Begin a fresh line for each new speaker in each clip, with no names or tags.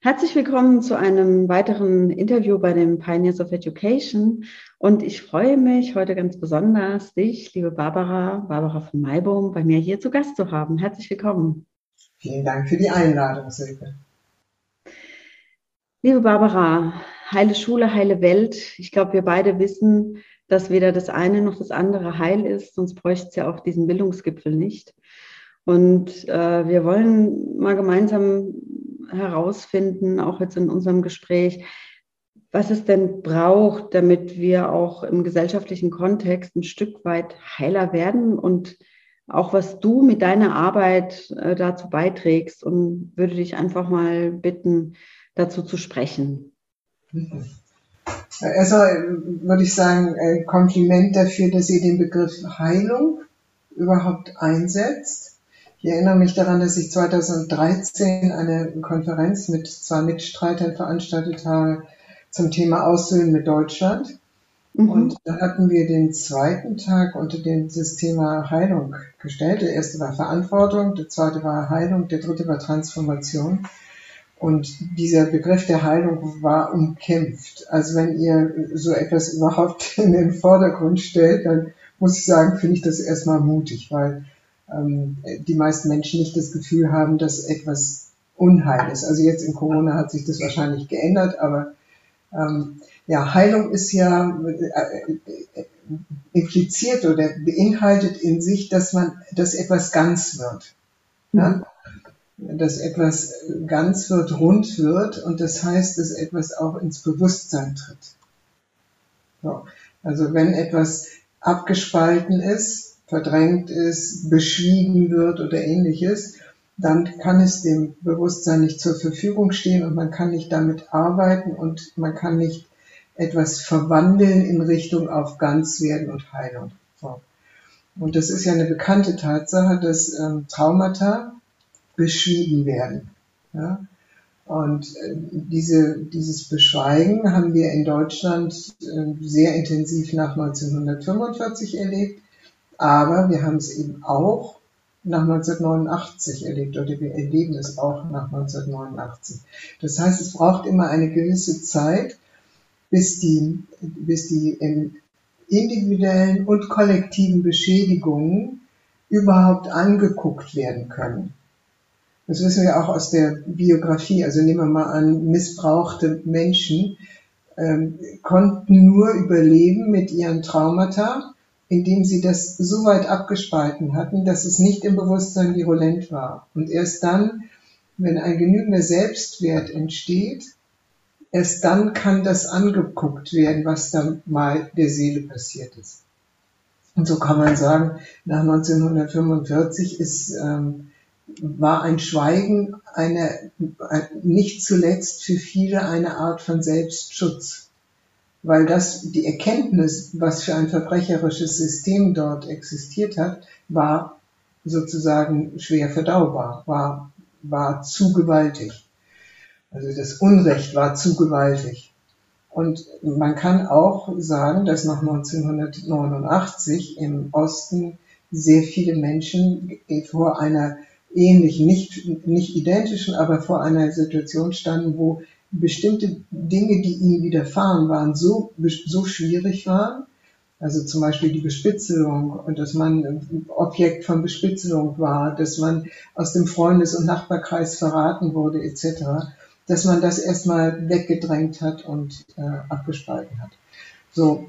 Herzlich willkommen zu einem weiteren Interview bei den Pioneers of Education. Und ich freue mich heute ganz besonders, dich, liebe Barbara, Barbara von Maibaum, bei mir hier zu Gast zu haben. Herzlich willkommen.
Vielen Dank für die Einladung, Silke.
Liebe Barbara, heile Schule, heile Welt. Ich glaube, wir beide wissen, dass weder das eine noch das andere heil ist, sonst bräuchte es ja auch diesen Bildungsgipfel nicht. Und äh, wir wollen mal gemeinsam herausfinden, auch jetzt in unserem Gespräch, was es denn braucht, damit wir auch im gesellschaftlichen Kontext ein Stück weit heiler werden und auch was du mit deiner Arbeit äh, dazu beiträgst und würde dich einfach mal bitten, dazu zu sprechen.
Also würde ich sagen, Kompliment dafür, dass ihr den Begriff Heilung überhaupt einsetzt. Ich erinnere mich daran, dass ich 2013 eine Konferenz mit zwei Mitstreitern veranstaltet habe zum Thema Aussöhnen mit Deutschland. Mhm. Und da hatten wir den zweiten Tag unter dem Thema Heilung gestellt. Der erste war Verantwortung, der zweite war Heilung, der dritte war Transformation. Und dieser Begriff der Heilung war umkämpft. Also wenn ihr so etwas überhaupt in den Vordergrund stellt, dann muss ich sagen, finde ich das erstmal mutig, weil ähm, die meisten Menschen nicht das Gefühl haben, dass etwas Unheil ist. Also jetzt in Corona hat sich das wahrscheinlich geändert, aber ähm, ja, Heilung ist ja äh, impliziert oder beinhaltet in sich, dass man, dass etwas ganz wird. Mhm. Ja? Dass etwas ganz wird, rund wird und das heißt, dass etwas auch ins Bewusstsein tritt. So. Also wenn etwas abgespalten ist, verdrängt ist, beschwiegen wird oder ähnliches, dann kann es dem Bewusstsein nicht zur Verfügung stehen und man kann nicht damit arbeiten und man kann nicht etwas verwandeln in Richtung auf ganz werden und Heilung. So. Und das ist ja eine bekannte Tatsache, dass ähm, Traumata beschwiegen werden. Ja? Und äh, diese, dieses Beschweigen haben wir in Deutschland äh, sehr intensiv nach 1945 erlebt. Aber wir haben es eben auch nach 1989 erlebt oder wir erleben es auch nach 1989. Das heißt, es braucht immer eine gewisse Zeit, bis die, bis die individuellen und kollektiven Beschädigungen überhaupt angeguckt werden können. Das wissen wir auch aus der Biografie. Also nehmen wir mal an, missbrauchte Menschen ähm, konnten nur überleben mit ihren Traumata, indem sie das so weit abgespalten hatten, dass es nicht im Bewusstsein virulent war. Und erst dann, wenn ein genügender Selbstwert entsteht, erst dann kann das angeguckt werden, was da mal der Seele passiert ist. Und so kann man sagen, nach 1945 ist, ähm, war ein Schweigen eine, nicht zuletzt für viele eine Art von Selbstschutz weil das die Erkenntnis, was für ein verbrecherisches System dort existiert hat, war sozusagen schwer verdaubar, war, war zu gewaltig. Also das Unrecht war zu gewaltig. Und man kann auch sagen, dass nach 1989 im Osten sehr viele Menschen vor einer ähnlichen, nicht, nicht identischen, aber vor einer Situation standen, wo bestimmte Dinge, die ihnen widerfahren waren, so, so schwierig waren, also zum Beispiel die Bespitzelung und dass man Objekt von Bespitzelung war, dass man aus dem Freundes- und Nachbarkreis verraten wurde etc., dass man das erstmal weggedrängt hat und äh, abgespalten hat. So,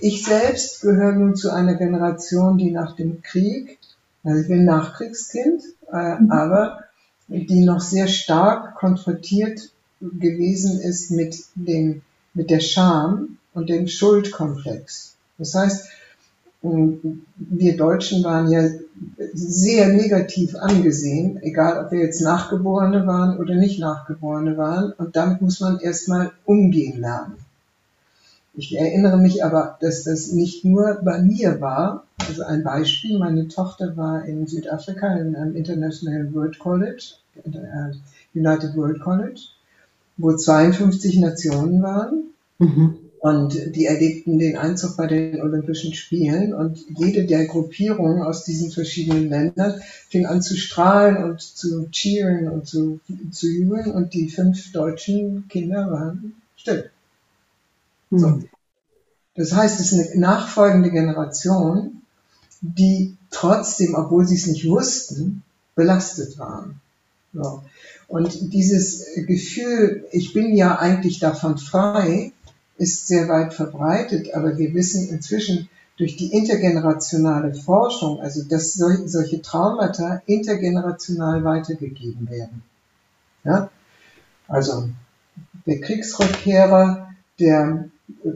ich selbst gehöre nun zu einer Generation, die nach dem Krieg, also ich bin Nachkriegskind, äh, mhm. aber die noch sehr stark konfrontiert gewesen ist mit dem, mit der Scham und dem Schuldkomplex. Das heißt, wir Deutschen waren ja sehr negativ angesehen, egal ob wir jetzt Nachgeborene waren oder nicht Nachgeborene waren. Und damit muss man erstmal umgehen lernen. Ich erinnere mich aber, dass das nicht nur bei mir war. Also ein Beispiel, meine Tochter war in Südafrika in einem International World College, äh, United World College wo 52 Nationen waren. Mhm. Und die erlebten den Einzug bei den Olympischen Spielen und jede der Gruppierungen aus diesen verschiedenen Ländern fing an zu strahlen und zu cheeren und zu, zu jubeln und die fünf deutschen Kinder waren still. Mhm. So. Das heißt, es ist eine nachfolgende Generation, die trotzdem, obwohl sie es nicht wussten, belastet waren. So. Und dieses Gefühl, ich bin ja eigentlich davon frei, ist sehr weit verbreitet, aber wir wissen inzwischen durch die intergenerationale Forschung, also dass solche Traumata intergenerational weitergegeben werden. Ja? Also der Kriegsrückkehrer, der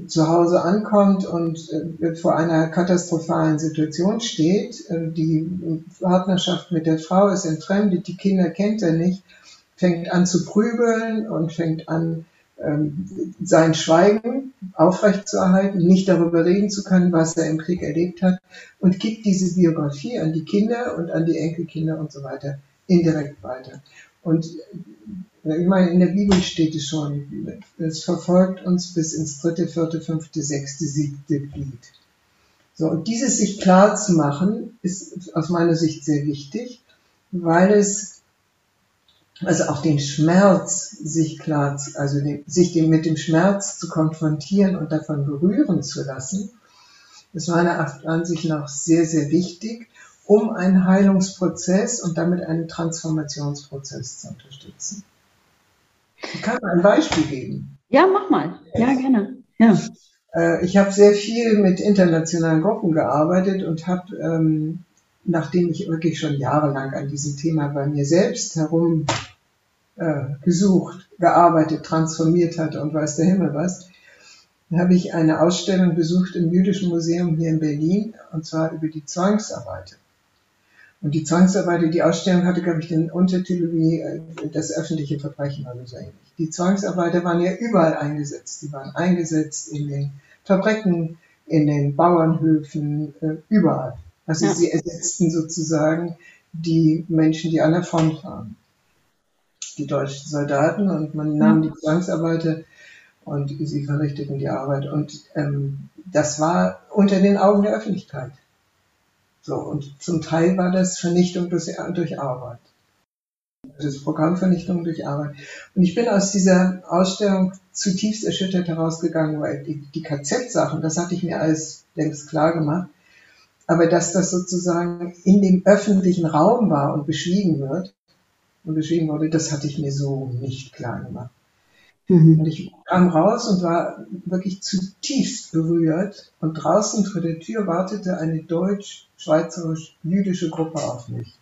zu Hause ankommt und äh, vor einer katastrophalen Situation steht, äh, die Partnerschaft mit der Frau ist entfremdet, die Kinder kennt er nicht, fängt an zu prügeln und fängt an, ähm, sein Schweigen aufrechtzuerhalten, nicht darüber reden zu können, was er im Krieg erlebt hat und gibt diese Biografie an die Kinder und an die Enkelkinder und so weiter indirekt weiter. Und ich meine, in der Bibel steht es schon, es verfolgt uns bis ins dritte, vierte, fünfte, sechste, siebte Glied. So, und dieses sich klar zu machen, ist aus meiner Sicht sehr wichtig, weil es also auch den Schmerz sich klar, also den, sich dem, mit dem Schmerz zu konfrontieren und davon berühren zu lassen, ist meiner Ansicht nach sehr, sehr wichtig, um einen Heilungsprozess und damit einen Transformationsprozess zu unterstützen. Ich kann ein Beispiel geben.
Ja, mach mal. Ja, gerne. Ja.
Äh, ich habe sehr viel mit internationalen Gruppen gearbeitet und habe ähm, nachdem ich wirklich schon jahrelang an diesem Thema bei mir selbst herum äh, gesucht, gearbeitet, transformiert hatte und weiß der Himmel was, habe ich eine Ausstellung besucht im Jüdischen Museum hier in Berlin, und zwar über die Zwangsarbeiter. Und die Zwangsarbeiter, die Ausstellung hatte, glaube ich, den Untertitel wie äh, das öffentliche Verbrechen oder so ähnlich. Die Zwangsarbeiter waren ja überall eingesetzt. Die waren eingesetzt in den Fabriken, in den Bauernhöfen, äh, überall. Also ja. sie ersetzten sozusagen die Menschen, die an der Front waren. Die deutschen Soldaten und man nahm die Zwangsarbeiter und sie verrichteten die Arbeit. Und ähm, das war unter den Augen der Öffentlichkeit. So, und zum Teil war das Vernichtung durch, Arbeit. Das Programm Vernichtung durch Arbeit. Und ich bin aus dieser Ausstellung zutiefst erschüttert herausgegangen, weil die, die KZ-Sachen, das hatte ich mir alles längst klar gemacht, aber dass das sozusagen in dem öffentlichen Raum war und beschwiegen wird und beschwiegen wurde, das hatte ich mir so nicht klar gemacht. Mhm. Und ich kam raus und war wirklich zutiefst berührt und draußen vor der Tür wartete eine deutsch-schweizerisch-jüdische Gruppe auf mich.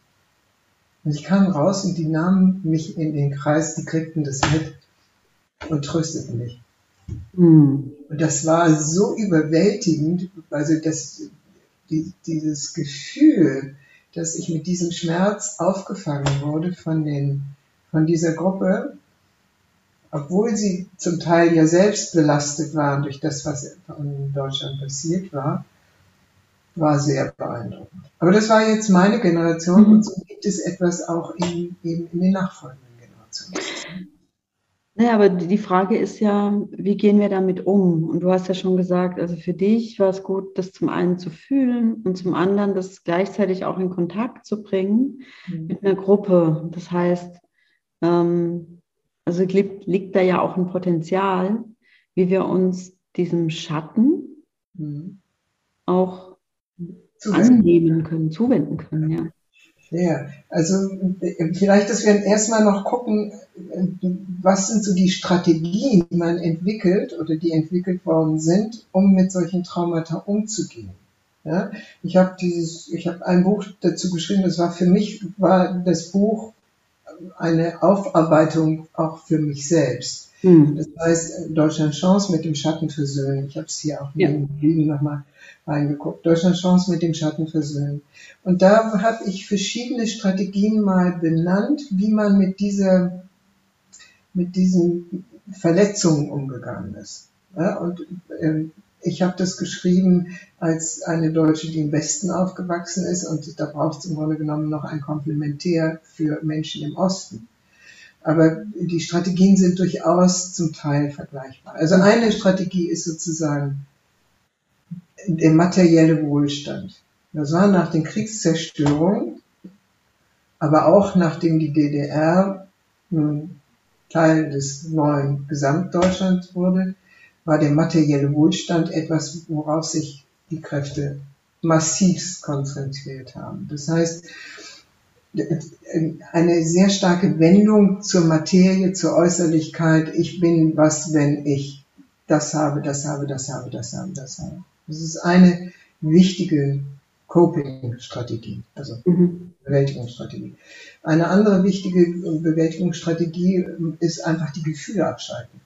Und ich kam raus und die nahmen mich in den Kreis, die kriegten das mit und trösteten mich. Mhm. Und das war so überwältigend, also das, die, dieses Gefühl, dass ich mit diesem Schmerz aufgefangen wurde von, den, von dieser Gruppe, obwohl sie zum Teil ja selbst belastet waren durch das, was in Deutschland passiert war, war sehr beeindruckend. Aber das war jetzt meine Generation mhm. und so gibt es etwas auch in, in, in den nachfolgenden Generationen.
Naja, aber die Frage ist ja, wie gehen wir damit um? Und du hast ja schon gesagt, also für dich war es gut, das zum einen zu fühlen und zum anderen das gleichzeitig auch in Kontakt zu bringen mhm. mit einer Gruppe. Das heißt, ähm, also liegt, liegt, da ja auch ein Potenzial, wie wir uns diesem Schatten mhm. auch zuwenden. annehmen können, zuwenden können, ja.
Ja, also äh, vielleicht, dass wir erstmal noch gucken, äh, was sind so die Strategien, die man entwickelt oder die entwickelt worden sind, um mit solchen Traumata umzugehen. Ja, ich habe dieses, ich habe ein Buch dazu geschrieben. Das war für mich war das Buch eine Aufarbeitung auch für mich selbst. Hm. Das heißt Deutschland Chance mit dem Schatten versöhnen. Ich habe es hier auch ja. neben nochmal reingeguckt. Deutschland Chance mit dem Schatten versöhnen. Und da habe ich verschiedene Strategien mal benannt, wie man mit dieser, mit diesen Verletzungen umgegangen ist. Ja, und äh, ich habe das geschrieben als eine Deutsche, die im Westen aufgewachsen ist und da braucht es im Grunde genommen noch ein Komplementär für Menschen im Osten. Aber die Strategien sind durchaus zum Teil vergleichbar. Also eine Strategie ist sozusagen der materielle Wohlstand. Das war nach den Kriegszerstörungen, aber auch nachdem die DDR nun Teil des neuen Gesamtdeutschlands wurde, war der materielle Wohlstand etwas, worauf sich die Kräfte massiv konzentriert haben. Das heißt, eine sehr starke Wendung zur Materie, zur Äußerlichkeit. Ich bin was, wenn ich das habe, das habe, das habe, das habe, das habe. Das ist eine wichtige Coping-Strategie, also mhm. Bewältigungsstrategie. Eine andere wichtige Bewältigungsstrategie ist einfach die Gefühle abschalten.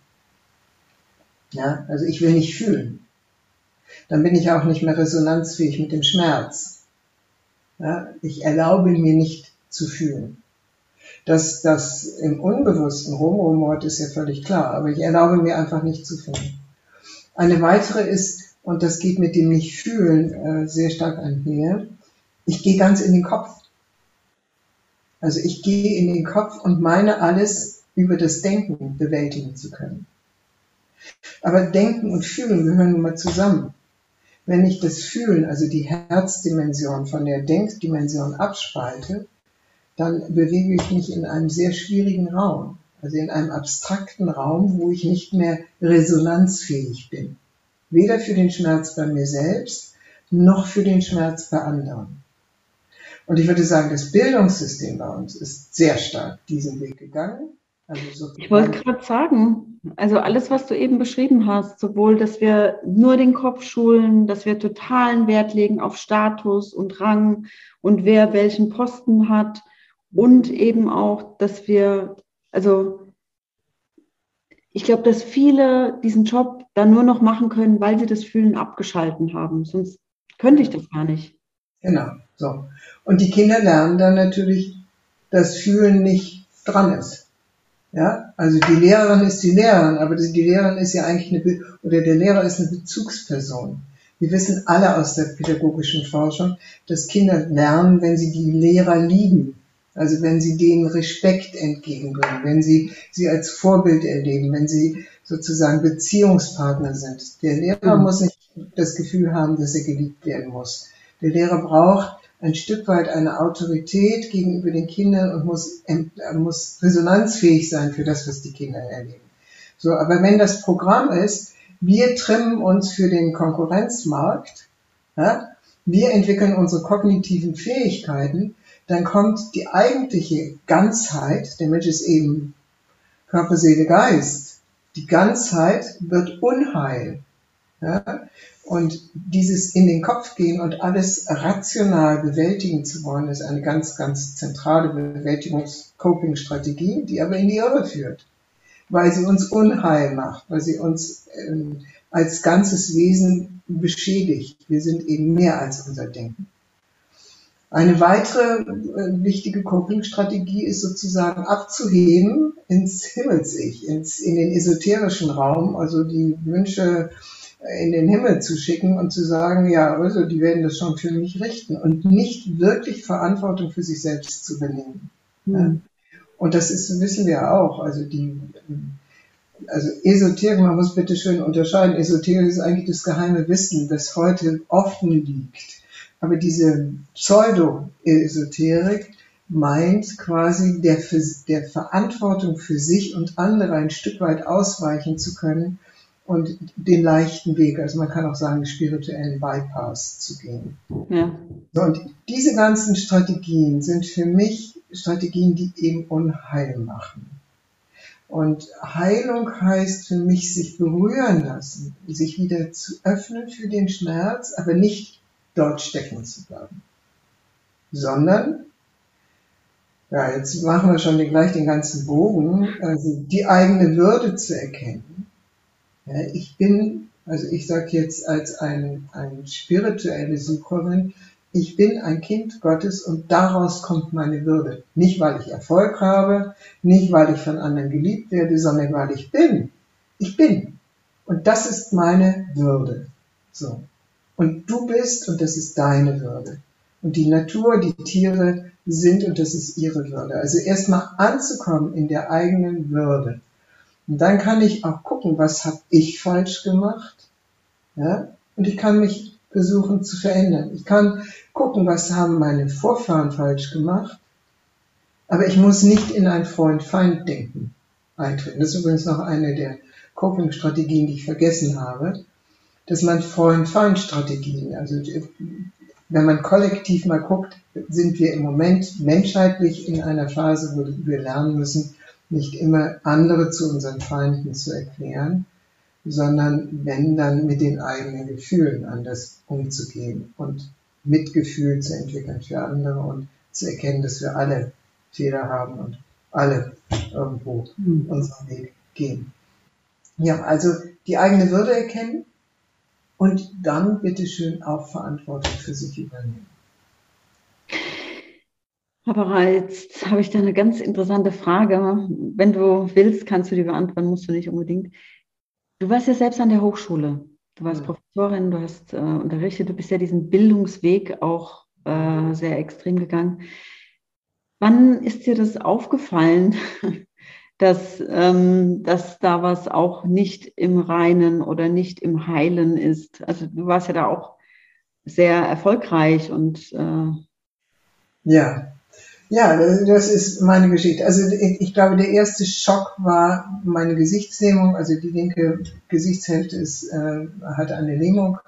Ja, also ich will nicht fühlen. Dann bin ich auch nicht mehr resonanzfähig mit dem Schmerz. Ja, ich erlaube mir nicht zu fühlen. Dass das im Unbewussten rumrumort, ist ja völlig klar, aber ich erlaube mir einfach nicht zu fühlen. Eine weitere ist, und das geht mit dem Nicht-Fühlen äh, sehr stark einher, ich gehe ganz in den Kopf. Also ich gehe in den Kopf und meine alles über das Denken bewältigen zu können. Aber Denken und Fühlen gehören nun mal zusammen. Wenn ich das Fühlen, also die Herzdimension von der Denkdimension abspalte, dann bewege ich mich in einem sehr schwierigen Raum, also in einem abstrakten Raum, wo ich nicht mehr resonanzfähig bin. Weder für den Schmerz bei mir selbst, noch für den Schmerz bei anderen. Und ich würde sagen, das Bildungssystem bei uns ist sehr stark diesen Weg gegangen.
Also so ich wollte gerade sagen, also alles, was du eben beschrieben hast, sowohl, dass wir nur den Kopf schulen, dass wir totalen Wert legen auf Status und Rang und wer welchen Posten hat, und eben auch, dass wir, also ich glaube, dass viele diesen Job dann nur noch machen können, weil sie das Fühlen abgeschalten haben. Sonst könnte ich das gar nicht.
Genau, so. Und die Kinder lernen dann natürlich, dass Fühlen nicht dran ist. Ja, also die Lehrerin ist die Lehrerin, aber die Lehrerin ist ja eigentlich eine, oder der Lehrer ist eine Bezugsperson. Wir wissen alle aus der pädagogischen Forschung, dass Kinder lernen, wenn sie die Lehrer lieben. Also wenn sie denen Respekt entgegenbringen, wenn sie sie als Vorbild erleben, wenn sie sozusagen Beziehungspartner sind. Der Lehrer mhm. muss nicht das Gefühl haben, dass er geliebt werden muss. Der Lehrer braucht ein Stück weit eine Autorität gegenüber den Kindern und muss, muss resonanzfähig sein für das, was die Kinder erleben. So, aber wenn das Programm ist, wir trimmen uns für den Konkurrenzmarkt, ja, wir entwickeln unsere kognitiven Fähigkeiten, dann kommt die eigentliche Ganzheit, der Mensch ist eben Körper, Seele, Geist. Die Ganzheit wird Unheil. Ja? Und dieses in den Kopf gehen und alles rational bewältigen zu wollen, ist eine ganz, ganz zentrale Bewältigungs-Coping-Strategie, die aber in die Irre führt, weil sie uns Unheil macht, weil sie uns ähm, als ganzes Wesen beschädigt. Wir sind eben mehr als unser Denken. Eine weitere äh, wichtige Coping-Strategie ist sozusagen abzuheben ins Himmels-Ich, in den esoterischen Raum, also die Wünsche in den Himmel zu schicken und zu sagen, ja, also die werden das schon für mich richten und nicht wirklich Verantwortung für sich selbst zu übernehmen. Mhm. Und das ist, wissen wir auch, also die, also Esoterik, man muss bitte schön unterscheiden, Esoterik ist eigentlich das geheime Wissen, das heute offen liegt aber diese Pseudo-Esoterik meint quasi der, der Verantwortung für sich und andere ein Stück weit ausweichen zu können und den leichten Weg, also man kann auch sagen, spirituellen Bypass zu gehen. Ja. Und diese ganzen Strategien sind für mich Strategien, die eben Unheil machen. Und Heilung heißt für mich, sich berühren lassen, sich wieder zu öffnen für den Schmerz, aber nicht dort stecken zu bleiben. Sondern, ja, jetzt machen wir schon gleich den ganzen Bogen, also die eigene Würde zu erkennen. Ich bin, also ich sage jetzt als ein, ein spirituelle Sucherin, ich bin ein Kind Gottes und daraus kommt meine Würde. Nicht, weil ich Erfolg habe, nicht, weil ich von anderen geliebt werde, sondern weil ich bin. Ich bin. Und das ist meine Würde. So. Und du bist, und das ist deine Würde. Und die Natur, die Tiere sind und das ist ihre Würde. Also erstmal anzukommen in der eigenen Würde. Und dann kann ich auch gucken, was habe ich falsch gemacht. Ja? Und ich kann mich versuchen zu verändern. Ich kann gucken, was haben meine Vorfahren falsch gemacht. Aber ich muss nicht in ein Freund-Feind-Denken eintreten. Das ist übrigens noch eine der Coping-Strategien, die ich vergessen habe, dass man Freund-Feind-Strategien, also wenn man kollektiv mal guckt, sind wir im Moment menschheitlich in einer Phase, wo wir lernen müssen, nicht immer andere zu unseren Feinden zu erklären, sondern wenn dann mit den eigenen Gefühlen anders umzugehen und Mitgefühl zu entwickeln für andere und zu erkennen, dass wir alle Fehler haben und alle irgendwo mhm. unseren Weg gehen. Ja, also die eigene Würde erkennen und dann bitteschön auch Verantwortung für sich übernehmen.
Aber jetzt habe ich da eine ganz interessante Frage. Wenn du willst, kannst du die beantworten, musst du nicht unbedingt. Du warst ja selbst an der Hochschule. Du warst ja. Professorin, du hast äh, unterrichtet, du bist ja diesen Bildungsweg auch äh, sehr extrem gegangen. Wann ist dir das aufgefallen, dass, ähm, dass da was auch nicht im Reinen oder nicht im Heilen ist? Also du warst ja da auch sehr erfolgreich und
äh ja, ja, das ist meine Geschichte. Also ich glaube, der erste Schock war meine Gesichtslähmung. Also die linke Gesichtshälfte ist, äh, hat eine Lähmung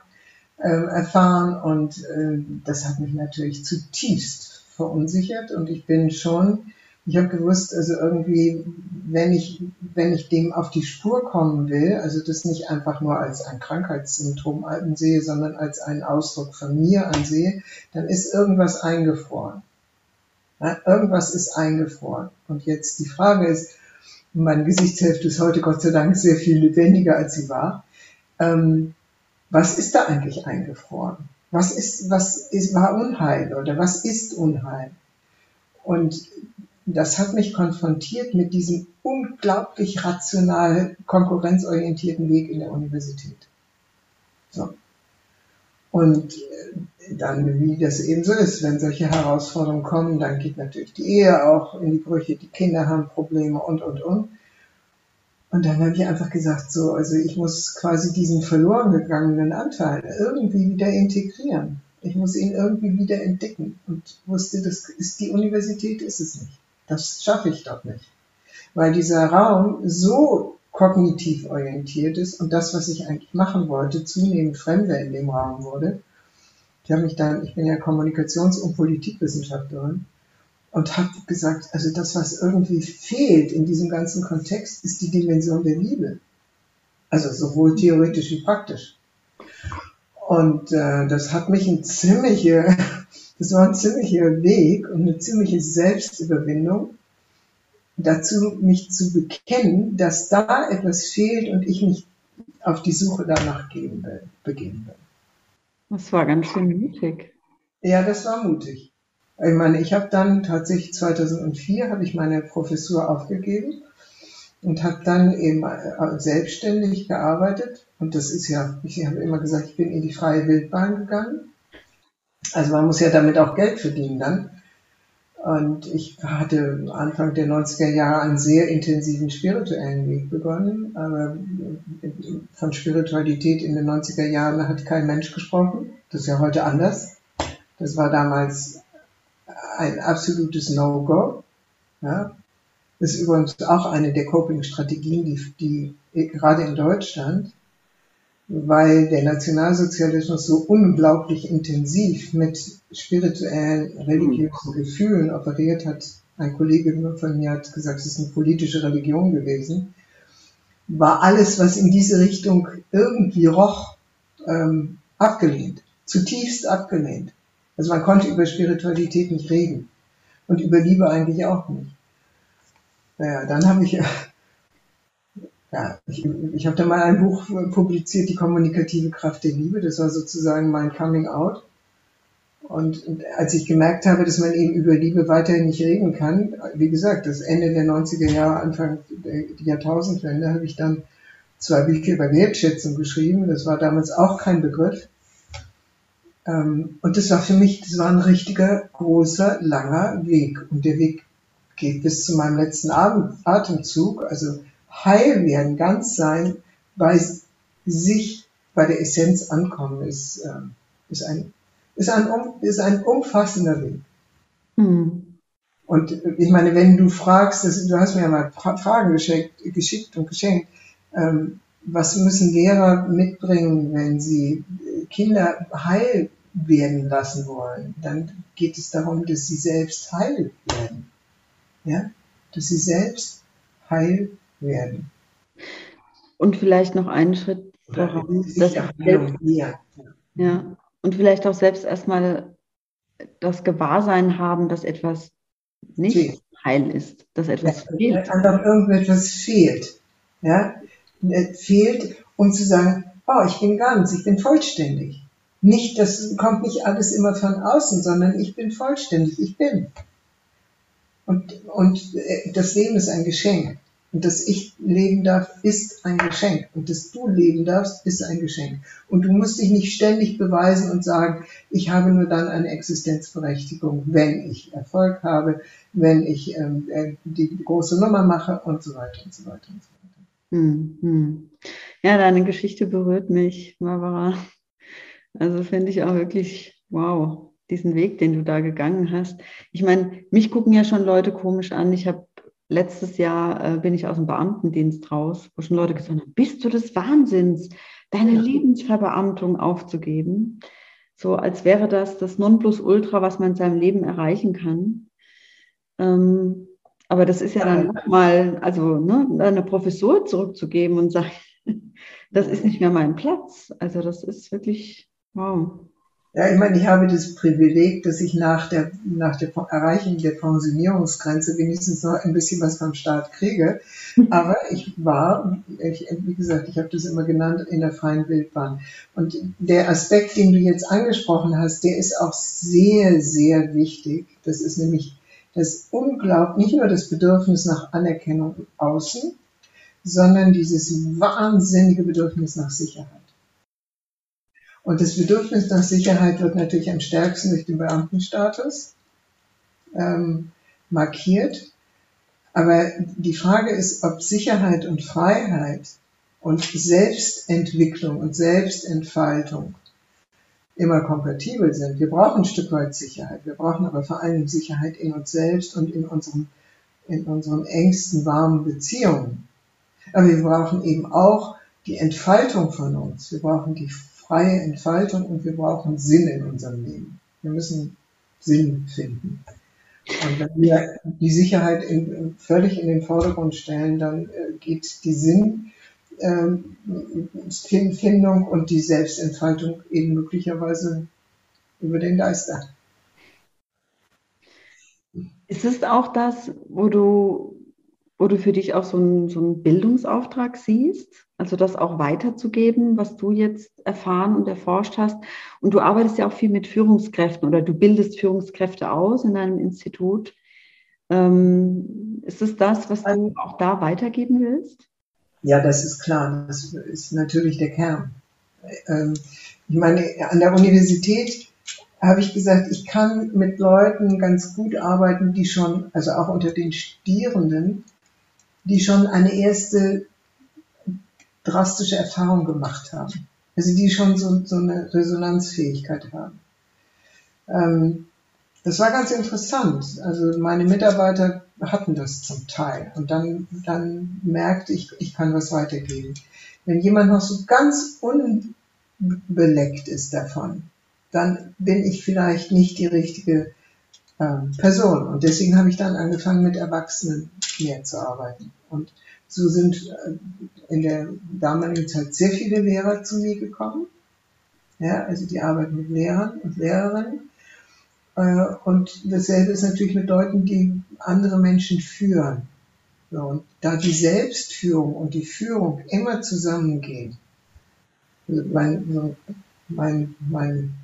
äh, erfahren und äh, das hat mich natürlich zutiefst verunsichert und ich bin schon, ich habe gewusst, also irgendwie, wenn ich, wenn ich dem auf die Spur kommen will, also das nicht einfach nur als ein Krankheitssymptom ansehe, sondern als einen Ausdruck von mir ansehe, dann ist irgendwas eingefroren. Ja, irgendwas ist eingefroren. Und jetzt die Frage ist, meine Gesichtshälfte ist heute Gott sei Dank sehr viel lebendiger, als sie war. Ähm, was ist da eigentlich eingefroren? Was ist, was ist, war Unheil oder was ist Unheil? Und das hat mich konfrontiert mit diesem unglaublich rational konkurrenzorientierten Weg in der Universität. So. Und äh, dann, wie das eben so ist, wenn solche Herausforderungen kommen, dann geht natürlich die Ehe auch in die Brüche, die Kinder haben Probleme und, und, und. Und dann habe ich einfach gesagt, so, also ich muss quasi diesen verloren gegangenen Anteil irgendwie wieder integrieren. Ich muss ihn irgendwie wieder entdecken und wusste, das ist die Universität, ist es nicht. Das schaffe ich doch nicht. Weil dieser Raum so kognitiv orientiert ist und das, was ich eigentlich machen wollte, zunehmend fremder in dem Raum wurde. Ich habe mich dann, ich bin ja Kommunikations- und Politikwissenschaftlerin und habe gesagt, also das, was irgendwie fehlt in diesem ganzen Kontext, ist die Dimension der Liebe. Also sowohl theoretisch wie praktisch. Und äh, das hat mich ein ziemlicher, das war ein ziemlicher Weg und eine ziemliche Selbstüberwindung, dazu mich zu bekennen, dass da etwas fehlt und ich mich auf die Suche danach gehen will, begeben will.
Das war ganz schön mutig.
Ja, das war mutig. Ich meine, ich habe dann tatsächlich 2004 habe ich meine Professur aufgegeben und habe dann eben äh, selbstständig gearbeitet. Und das ist ja, ich habe immer gesagt, ich bin in die freie Wildbahn gegangen. Also man muss ja damit auch Geld verdienen dann. Und ich hatte Anfang der 90er Jahre einen sehr intensiven spirituellen Weg begonnen. Aber von Spiritualität in den 90er Jahren hat kein Mensch gesprochen. Das ist ja heute anders. Das war damals ein absolutes No-Go. Ja. Das ist übrigens auch eine der Coping-Strategien, die, die gerade in Deutschland, weil der Nationalsozialismus so unglaublich intensiv mit spirituellen, religiösen Gefühlen operiert hat. Ein Kollege von mir hat gesagt, es ist eine politische Religion gewesen. War alles, was in diese Richtung irgendwie roch, ähm, abgelehnt, zutiefst abgelehnt. Also man konnte über Spiritualität nicht reden und über Liebe eigentlich auch nicht. Naja, dann habe ich, ja, ich, ich habe da mal ein Buch publiziert, die kommunikative Kraft der Liebe. Das war sozusagen mein Coming Out. Und, und als ich gemerkt habe, dass man eben über Liebe weiterhin nicht reden kann, wie gesagt, das Ende der 90er Jahre, Anfang der Jahrtausendwende, habe ich dann zwei Bücher über Wertschätzung geschrieben. Das war damals auch kein Begriff. Ähm, und das war für mich, das war ein richtiger, großer, langer Weg. Und der Weg geht bis zu meinem letzten Atemzug. Also heil werden, ganz sein, bei sich, bei der Essenz ankommen, ist, äh, ist, ein, ist, ein, ist ein umfassender Weg. Mhm. Und ich meine, wenn du fragst, das, du hast mir ja mal Fragen geschickt, geschickt und geschenkt, ähm, was müssen Lehrer mitbringen, wenn sie Kinder heil werden lassen wollen? Dann geht es darum, dass sie selbst heil werden. Ja? Dass sie selbst heil werden.
Und vielleicht noch einen Schritt voran, dass selbst, ja, und vielleicht auch selbst erstmal das Gewahrsein haben, dass etwas nicht fehlt. heil ist, dass etwas ja, fehlt.
Einfach irgendetwas fehlt. Ja? Fehlt, um zu sagen, oh, ich bin ganz, ich bin vollständig. Nicht, das kommt nicht alles immer von außen, sondern ich bin vollständig, ich bin. Und, und äh, das Leben ist ein Geschenk. Und dass ich leben darf, ist ein Geschenk. Und dass du leben darfst, ist ein Geschenk. Und du musst dich nicht ständig beweisen und sagen, ich habe nur dann eine Existenzberechtigung, wenn ich Erfolg habe, wenn ich ähm, äh, die große Nummer mache und so weiter und so weiter und so weiter.
Hm, hm. Ja, deine Geschichte berührt mich, Barbara. Also finde ich auch wirklich, wow, diesen Weg, den du da gegangen hast. Ich meine, mich gucken ja schon Leute komisch an. Ich habe letztes Jahr äh, bin ich aus dem Beamtendienst raus, wo schon Leute gesagt haben, bist du des Wahnsinns, deine ja. Lebensverbeamtung aufzugeben? So als wäre das das Nonplusultra, was man in seinem Leben erreichen kann. Ähm, aber das ist ja dann nochmal, also ne, eine Professur zurückzugeben und sagen, das ist nicht mehr mein Platz. Also das ist wirklich, wow.
Ja, ich meine, ich habe das Privileg, dass ich nach der, nach der Erreichung der Pensionierungsgrenze wenigstens noch ein bisschen was vom Staat kriege. Aber ich war, ich, wie gesagt, ich habe das immer genannt, in der freien Wildbahn. Und der Aspekt, den du jetzt angesprochen hast, der ist auch sehr, sehr wichtig. Das ist nämlich das unglaublich, nicht nur das Bedürfnis nach Anerkennung außen, sondern dieses wahnsinnige Bedürfnis nach Sicherheit. Und das Bedürfnis nach Sicherheit wird natürlich am stärksten durch den Beamtenstatus ähm, markiert. Aber die Frage ist, ob Sicherheit und Freiheit und Selbstentwicklung und Selbstentfaltung immer kompatibel sind. Wir brauchen ein Stück weit Sicherheit. Wir brauchen aber vor allem Sicherheit in uns selbst und in unserem, in unseren engsten, warmen Beziehungen. Aber wir brauchen eben auch die Entfaltung von uns. Wir brauchen die freie Entfaltung und wir brauchen Sinn in unserem Leben. Wir müssen Sinn finden. Und wenn wir die Sicherheit in, völlig in den Vordergrund stellen, dann äh, geht die Sinnfindung ähm, und die Selbstentfaltung eben möglicherweise über den Geister.
Ist es auch das, wo du, wo du für dich auch so einen, so einen Bildungsauftrag siehst? Also das auch weiterzugeben, was du jetzt erfahren und erforscht hast. Und du arbeitest ja auch viel mit Führungskräften oder du bildest Führungskräfte aus in deinem Institut. Ähm, ist es das, was du auch da weitergeben willst?
Ja, das ist klar. Das ist natürlich der Kern. Ähm, ich meine, an der Universität habe ich gesagt, ich kann mit Leuten ganz gut arbeiten, die schon, also auch unter den Studierenden, die schon eine erste drastische Erfahrungen gemacht haben. Also die schon so, so eine Resonanzfähigkeit haben. Ähm, das war ganz interessant. Also meine Mitarbeiter hatten das zum Teil. Und dann, dann merkte ich, ich kann was weitergeben. Wenn jemand noch so ganz unbeleckt ist davon, dann bin ich vielleicht nicht die richtige ähm, Person. Und deswegen habe ich dann angefangen, mit Erwachsenen mehr zu arbeiten. Und so sind äh, in der damaligen Zeit sehr viele Lehrer zu mir gekommen. Ja, also die arbeiten mit Lehrern und Lehrerinnen. Äh, und dasselbe ist natürlich mit Leuten, die andere Menschen führen. Und da die Selbstführung und die Führung immer zusammengehen, mein, mein, mein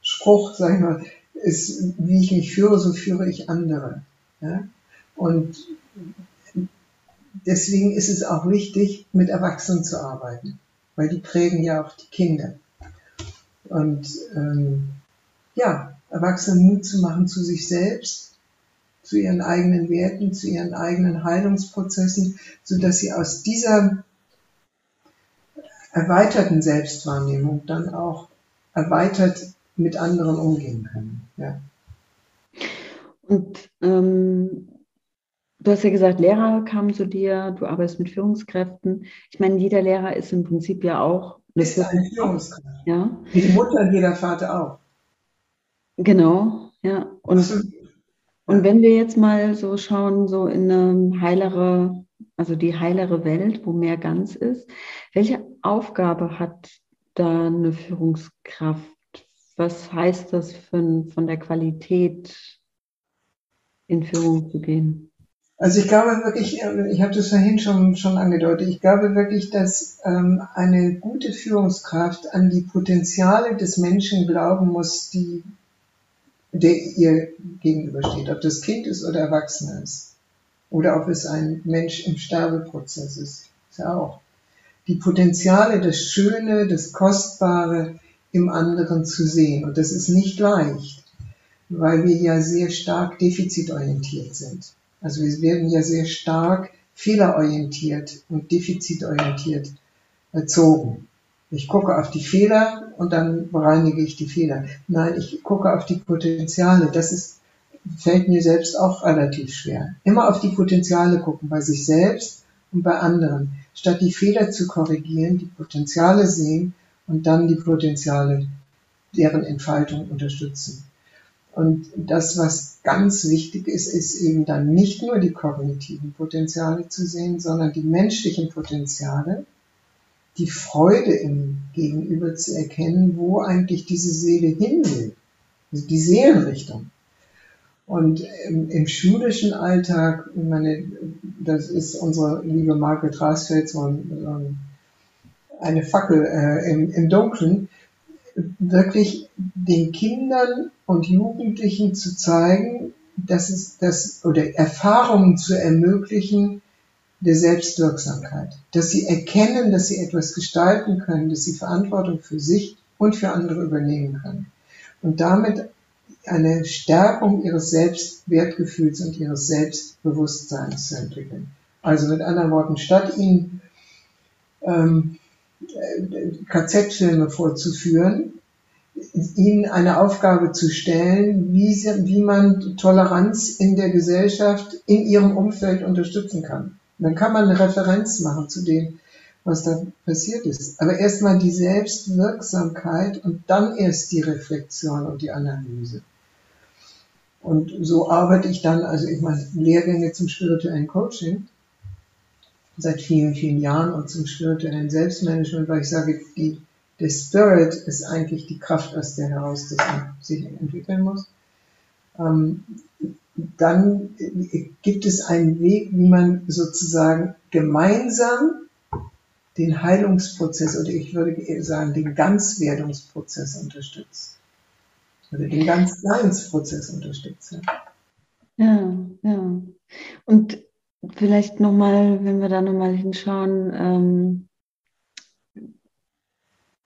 Spruch, sag ich mal, ist, wie ich mich führe, so führe ich andere. Ja? Und deswegen ist es auch wichtig, mit Erwachsenen zu arbeiten, weil die prägen ja auch die Kinder. Und ähm, ja, Erwachsenen Mut zu machen zu sich selbst, zu ihren eigenen Werten, zu ihren eigenen Heilungsprozessen, so dass sie aus dieser erweiterten Selbstwahrnehmung dann auch erweitert mit anderen umgehen können. Ja.
Und ähm, du hast ja gesagt, Lehrer kamen zu dir, du arbeitest mit Führungskräften. Ich meine, jeder Lehrer ist im Prinzip ja auch
eine, ist eine Führungskraft. Ja. Wie die Mutter und jeder Vater auch.
Genau, ja. Und, und wenn wir jetzt mal so schauen, so in eine heilere, also die heilere Welt, wo mehr ganz ist, welche Aufgabe hat da eine Führungskraft? Was heißt das für, von der Qualität in Führung zu gehen?
Also ich glaube wirklich, ich habe das vorhin schon, schon angedeutet, ich glaube wirklich, dass ähm, eine gute Führungskraft an die Potenziale des Menschen glauben muss, die, der ihr gegenübersteht, ob das Kind ist oder Erwachsener ist. Oder ob es ein Mensch im Sterbeprozess ist. Ist ja auch. Die Potenziale, das Schöne, das Kostbare im anderen zu sehen. Und das ist nicht leicht, weil wir ja sehr stark defizitorientiert sind. Also wir werden ja sehr stark fehlerorientiert und defizitorientiert erzogen. Ich gucke auf die Fehler und dann bereinige ich die Fehler. Nein, ich gucke auf die Potenziale. Das ist, fällt mir selbst auch relativ schwer. Immer auf die Potenziale gucken, bei sich selbst und bei anderen. Statt die Fehler zu korrigieren, die Potenziale sehen und dann die Potenziale, deren Entfaltung unterstützen. Und das, was ganz wichtig ist, ist eben dann nicht nur die kognitiven Potenziale zu sehen, sondern die menschlichen Potenziale, die Freude im Gegenüber zu erkennen, wo eigentlich diese Seele hin will, also die Seelenrichtung. Und im, im, schulischen Alltag, ich meine, das ist unsere liebe Margaret Rasfeld so, ein, eine Fackel äh, im, im Dunkeln, wirklich den Kindern und Jugendlichen zu zeigen, dass es das oder Erfahrungen zu ermöglichen der Selbstwirksamkeit, dass sie erkennen, dass sie etwas gestalten können, dass sie Verantwortung für sich und für andere übernehmen können und damit eine Stärkung ihres Selbstwertgefühls und ihres Selbstbewusstseins zu entwickeln. Also mit anderen Worten, statt ihnen ähm, KZ-Filme vorzuführen, ihnen eine Aufgabe zu stellen, wie, sie, wie man Toleranz in der Gesellschaft, in ihrem Umfeld unterstützen kann. dann kann man eine Referenz machen zu dem, was da passiert ist. Aber erstmal die Selbstwirksamkeit und dann erst die Reflexion und die Analyse. Und so arbeite ich dann, also ich meine, Lehrgänge zum spirituellen Coaching, seit vielen, vielen Jahren und zum spirituellen Selbstmanagement, weil ich sage, die, der Spirit ist eigentlich die Kraft, aus der heraus das sich entwickeln muss. Ähm, dann gibt es einen Weg, wie man sozusagen gemeinsam den Heilungsprozess oder ich würde sagen den Ganzwerdungsprozess unterstützt. Oder den Ganzseinsprozess unterstützt.
Ja, ja. Und vielleicht nochmal, wenn wir da nochmal hinschauen, ähm,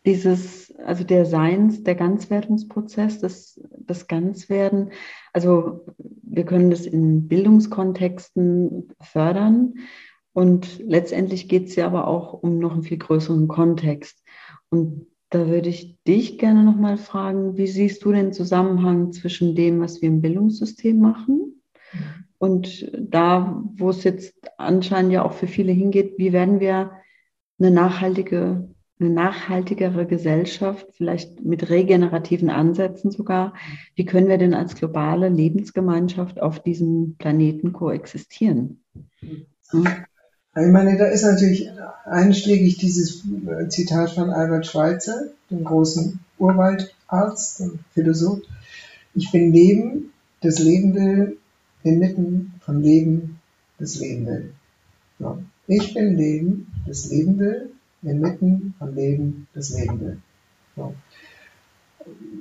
dieses, also der Seins, der Ganzwerdungsprozess, das, das Ganzwerden, also wir können das in Bildungskontexten fördern und letztendlich geht es ja aber auch um noch einen viel größeren Kontext. Und da würde ich dich gerne nochmal fragen, wie siehst du den Zusammenhang zwischen dem, was wir im Bildungssystem machen und da, wo es jetzt anscheinend ja auch für viele hingeht, wie werden wir eine nachhaltige, eine nachhaltigere Gesellschaft, vielleicht mit regenerativen Ansätzen sogar? Wie können wir denn als globale Lebensgemeinschaft auf diesem Planeten koexistieren?
Hm? Ich meine, da ist natürlich einschlägig dieses Zitat von Albert Schweitzer, dem großen Urwaldarzt und Philosoph. Ich bin Leben, das Leben will, inmitten von Leben, das Leben will. So. Ich bin Leben, das Leben will, inmitten von Leben, das Leben will. So.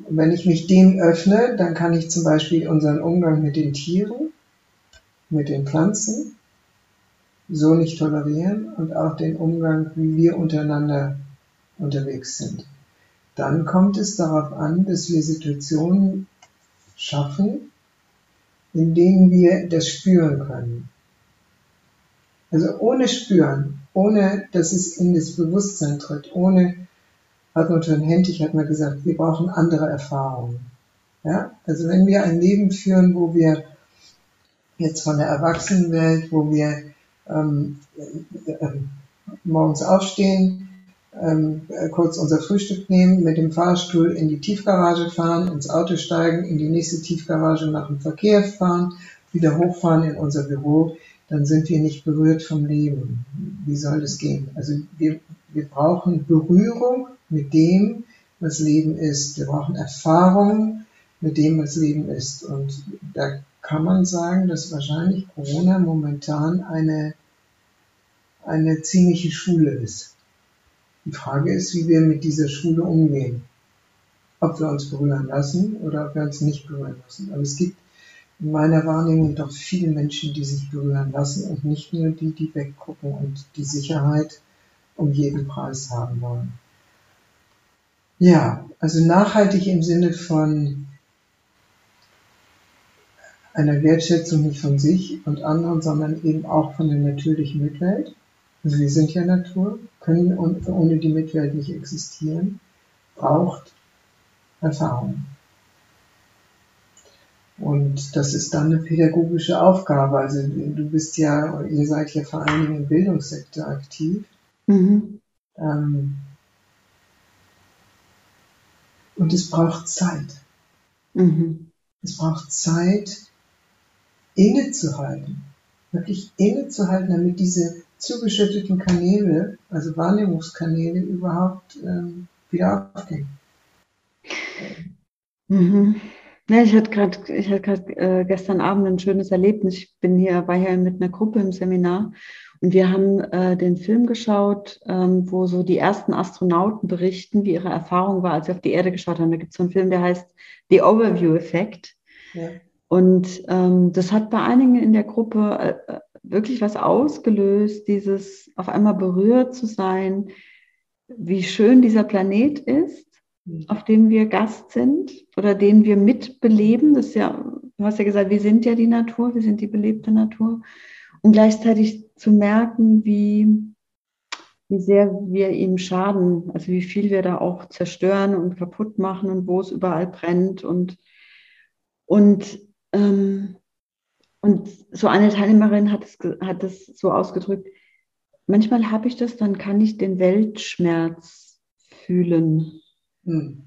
Und wenn ich mich dem öffne, dann kann ich zum Beispiel unseren Umgang mit den Tieren, mit den Pflanzen, so nicht tolerieren und auch den Umgang, wie wir untereinander unterwegs sind. dann kommt es darauf an, dass wir Situationen schaffen, in denen wir das spüren können. Also ohne Spüren, ohne dass es in das Bewusstsein tritt, ohne, Hartmut von Hentig hat mal gesagt, wir brauchen andere Erfahrungen. Ja? Also wenn wir ein Leben führen, wo wir jetzt von der Erwachsenenwelt, wo wir ähm, äh, morgens aufstehen, ähm, kurz unser Frühstück nehmen, mit dem Fahrstuhl in die Tiefgarage fahren, ins Auto steigen, in die nächste Tiefgarage nach dem Verkehr fahren, wieder hochfahren in unser Büro, dann sind wir nicht berührt vom Leben. Wie soll das gehen? Also wir, wir brauchen Berührung mit dem, was Leben ist. Wir brauchen Erfahrung mit dem, was Leben ist. Und da kann man sagen, dass wahrscheinlich Corona momentan eine, eine ziemliche Schule ist. Die Frage ist, wie wir mit dieser Schule umgehen. Ob wir uns berühren lassen oder ob wir uns nicht berühren lassen. Aber es gibt in meiner Wahrnehmung doch viele Menschen, die sich berühren lassen und nicht nur die, die weggucken und die Sicherheit um jeden Preis haben wollen. Ja, also nachhaltig im Sinne von einer Wertschätzung nicht von sich und anderen, sondern eben auch von der natürlichen Mitwelt. Also wir sind ja Natur, können ohne die Mitwelt nicht existieren, braucht Erfahrung. Und das ist dann eine pädagogische Aufgabe. Also du bist ja, ihr seid ja vor allen Dingen im Bildungssektor aktiv. Mhm. Ähm, und es braucht Zeit. Mhm. Es braucht Zeit, innezuhalten. Wirklich innezuhalten, damit diese zugeschütteten Kanäle, also Wahrnehmungskanäle, überhaupt ähm, wieder aufgehen.
Mhm. Ja, ich hatte gerade, ich hatte gerade äh, gestern Abend ein schönes Erlebnis. Ich bin hier, war hier mit einer Gruppe im Seminar und wir haben äh, den Film geschaut, ähm, wo so die ersten Astronauten berichten, wie ihre Erfahrung war, als sie auf die Erde geschaut haben. Da gibt es so einen Film, der heißt The Overview Effect. Ja. Und ähm, das hat bei einigen in der Gruppe äh, wirklich was ausgelöst, dieses auf einmal berührt zu sein, wie schön dieser Planet ist. Auf dem wir Gast sind oder den wir mitbeleben. Das ist ja, du hast ja gesagt, wir sind ja die Natur, wir sind die belebte Natur. Und gleichzeitig zu merken, wie, wie sehr wir ihm schaden, also wie viel wir da auch zerstören und kaputt machen und wo es überall brennt und, und ähm, und so eine Teilnehmerin hat es, hat es so ausgedrückt, manchmal habe ich das, dann kann ich den Weltschmerz fühlen. Hm.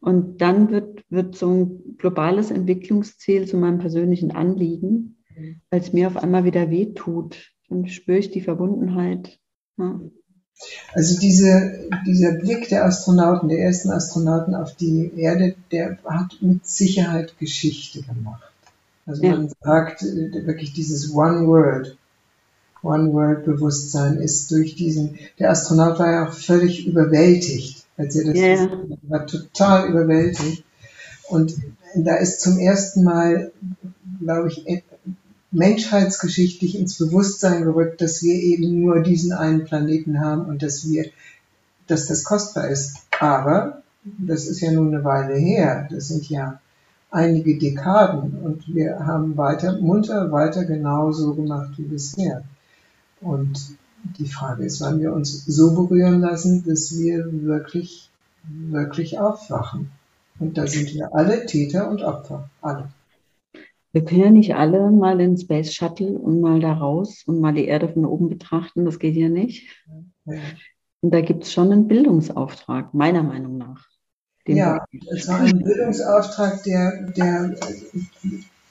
Und dann wird, wird so ein globales Entwicklungsziel zu meinem persönlichen Anliegen, hm. weil es mir auf einmal wieder wehtut. Dann spüre ich die Verbundenheit. Ja.
Also diese, dieser Blick der Astronauten, der ersten Astronauten auf die Erde, der hat mit Sicherheit Geschichte gemacht. Also ja. man sagt äh, wirklich dieses One World, One World Bewusstsein ist durch diesen, der Astronaut war ja auch völlig überwältigt, als er das ja. war total überwältigt. Und da ist zum ersten Mal, glaube ich, äh, menschheitsgeschichtlich ins Bewusstsein gerückt, dass wir eben nur diesen einen Planeten haben und dass wir, dass das kostbar ist. Aber das ist ja nun eine Weile her. Das sind ja einige Dekaden und wir haben weiter, munter weiter genauso gemacht wie bisher. Und die Frage ist, wann wir uns so berühren lassen, dass wir wirklich, wirklich aufwachen. Und da sind wir alle Täter und Opfer, alle.
Wir können ja nicht alle mal den Space Shuttle und mal da raus und mal die Erde von oben betrachten, das geht ja nicht. Ja. Und da gibt es schon einen Bildungsauftrag, meiner Meinung nach
ja, es war ein Bildungsauftrag, der, der,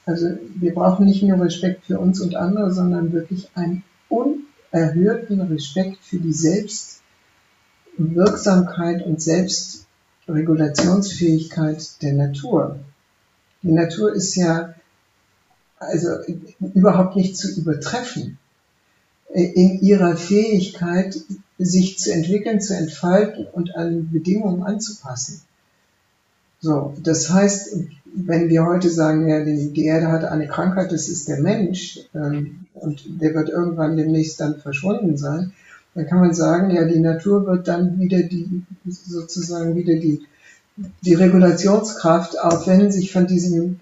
also wir brauchen nicht nur Respekt für uns und andere, sondern wirklich einen unerhörten Respekt für die Selbstwirksamkeit und Selbstregulationsfähigkeit der Natur. Die Natur ist ja also überhaupt nicht zu übertreffen in ihrer Fähigkeit, sich zu entwickeln, zu entfalten und an Bedingungen anzupassen. So, das heißt, wenn wir heute sagen, ja, die, die Erde hat eine Krankheit, das ist der Mensch, ähm, und der wird irgendwann demnächst dann verschwunden sein, Dann kann man sagen, ja, die Natur wird dann wieder die, sozusagen wieder die, die Regulationskraft, auch wenn sich von diesem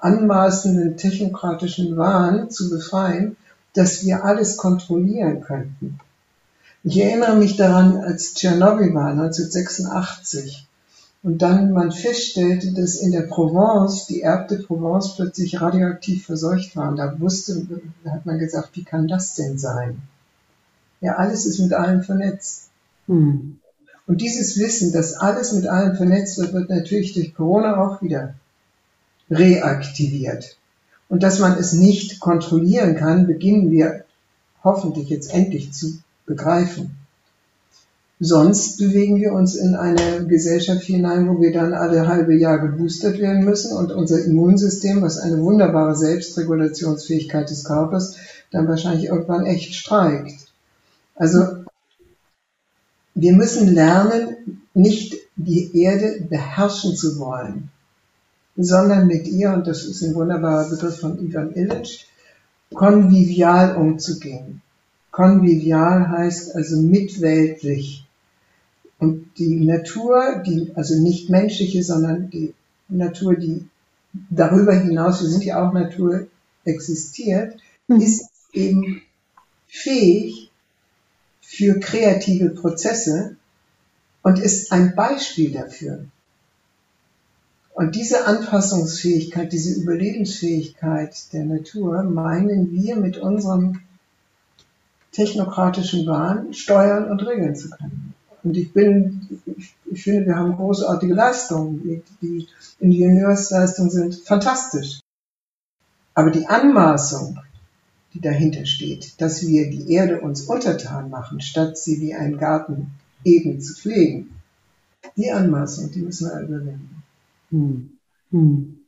anmaßenden technokratischen Wahn zu befreien, dass wir alles kontrollieren könnten. Ich erinnere mich daran, als Tschernobyl war, 1986, und dann man feststellte, dass in der Provence, die Erbte Provence plötzlich radioaktiv verseucht war. Und da wusste, da hat man gesagt, wie kann das denn sein? Ja, alles ist mit allem vernetzt. Hm. Und dieses Wissen, dass alles mit allem vernetzt wird, wird natürlich durch Corona auch wieder reaktiviert. Und dass man es nicht kontrollieren kann, beginnen wir hoffentlich jetzt endlich zu begreifen. Sonst bewegen wir uns in eine Gesellschaft hinein, wo wir dann alle halbe Jahr geboostert werden müssen und unser Immunsystem, was eine wunderbare Selbstregulationsfähigkeit des Körpers, dann wahrscheinlich irgendwann echt streikt. Also wir müssen lernen, nicht die Erde beherrschen zu wollen, sondern mit ihr, und das ist ein wunderbarer Begriff von Ivan Illich, konvivial umzugehen. Konvivial heißt also mitweltlich. Und die Natur, die, also nicht menschliche, sondern die Natur, die darüber hinaus, wir sind ja auch Natur, existiert, mhm. ist eben fähig für kreative Prozesse und ist ein Beispiel dafür. Und diese Anpassungsfähigkeit, diese Überlebensfähigkeit der Natur meinen wir mit unserem technokratischen Wahn steuern und regeln zu können. Und ich bin, ich, ich finde, wir haben großartige Leistungen. Die, die Ingenieursleistungen sind fantastisch. Aber die Anmaßung, die dahinter steht, dass wir die Erde uns untertan machen, statt sie wie einen Garten eben zu pflegen, die Anmaßung, die müssen wir überwinden. Hm.
Hm.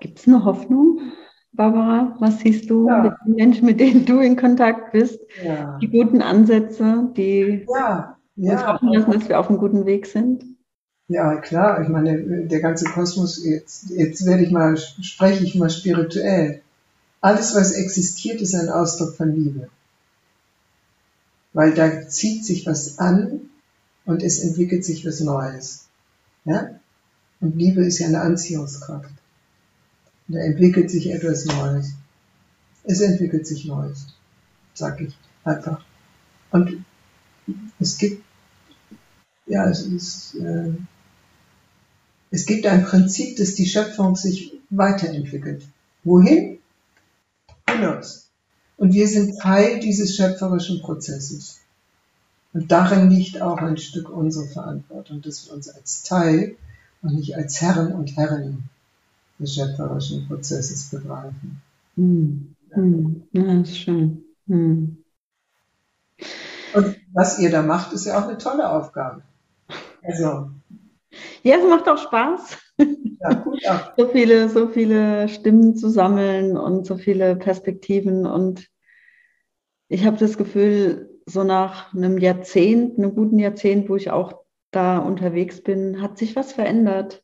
Gibt es eine Hoffnung, Barbara? Was siehst du ja. mit den Menschen, mit denen du in Kontakt bist? Ja. Die guten Ansätze, die ja. Uns hoffen lassen, dass wir auf einem guten Weg sind?
Ja, klar. Ich meine, der ganze Kosmos, jetzt, jetzt werde ich mal, spreche ich mal spirituell. Alles, was existiert, ist ein Ausdruck von Liebe. Weil da zieht sich was an und es entwickelt sich was Neues. Ja? Und Liebe ist ja eine Anziehungskraft. Da entwickelt sich etwas Neues. Es entwickelt sich Neues, sag ich einfach. Und es gibt, ja, es ist, äh, es gibt ein Prinzip, dass die Schöpfung sich weiterentwickelt. Wohin? Hinaus. Und wir sind Teil dieses schöpferischen Prozesses. Und darin liegt auch ein Stück unserer Verantwortung, dass wir uns als Teil und nicht als Herren und Herren des schöpferischen Prozesses begreifen. Hm. Hm. Ja, ist schön. Hm. Und was ihr da macht, ist ja auch eine tolle Aufgabe.
Also. Ja, es macht auch Spaß. Ja, gut, ja. so viele, so viele Stimmen zu sammeln und so viele Perspektiven. Und ich habe das Gefühl, so nach einem Jahrzehnt, einem guten Jahrzehnt, wo ich auch da unterwegs bin, hat sich was verändert.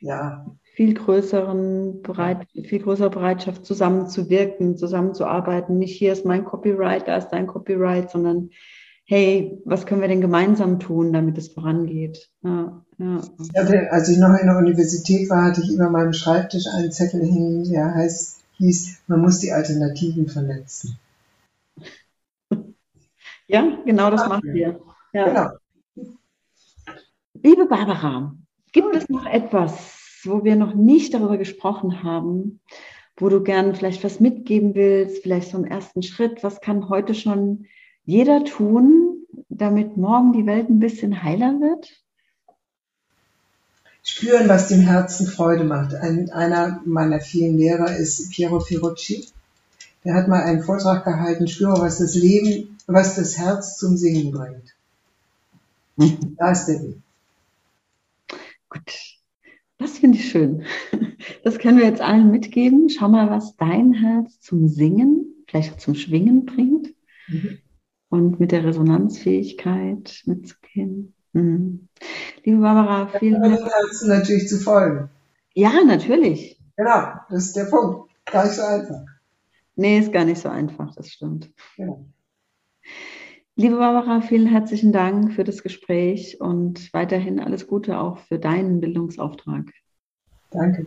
Ja. Viel größeren Bereit, viel größere Bereitschaft, zusammenzuwirken, zusammenzuarbeiten. Nicht hier ist mein Copyright, da ist dein Copyright, sondern hey, was können wir denn gemeinsam tun, damit es vorangeht? Ja,
ja. als ich noch in der Universität war, hatte ich über meinem Schreibtisch einen Zettel hängen, der heißt, hieß, man muss die Alternativen vernetzen.
Ja, genau das machen wir. Ja. Genau. Liebe Barbara, gibt es noch etwas, wo wir noch nicht darüber gesprochen haben, wo du gern vielleicht was mitgeben willst, vielleicht so einen ersten Schritt? Was kann heute schon jeder tun, damit morgen die Welt ein bisschen heiler wird?
Spüren, was dem Herzen Freude macht. Ein, einer meiner vielen Lehrer ist Piero Ferrucci. Der hat mal einen Vortrag gehalten, spüre, was das Leben, was das Herz zum Singen bringt. Mhm. Da ist der Weg.
Gut, das finde ich schön. Das können wir jetzt allen mitgeben. Schau mal, was dein Herz zum Singen, vielleicht zum Schwingen bringt. Mhm. Und mit der Resonanzfähigkeit mitzugehen. Mhm. Liebe Barbara, vielen Dank.
Herzen natürlich zu folgen.
Ja, natürlich.
Genau, das ist der Punkt. Gar nicht so einfach.
Nee, ist gar nicht so einfach, das stimmt. Genau. Liebe Barbara, vielen herzlichen Dank für das Gespräch und weiterhin alles Gute auch für deinen Bildungsauftrag.
Danke.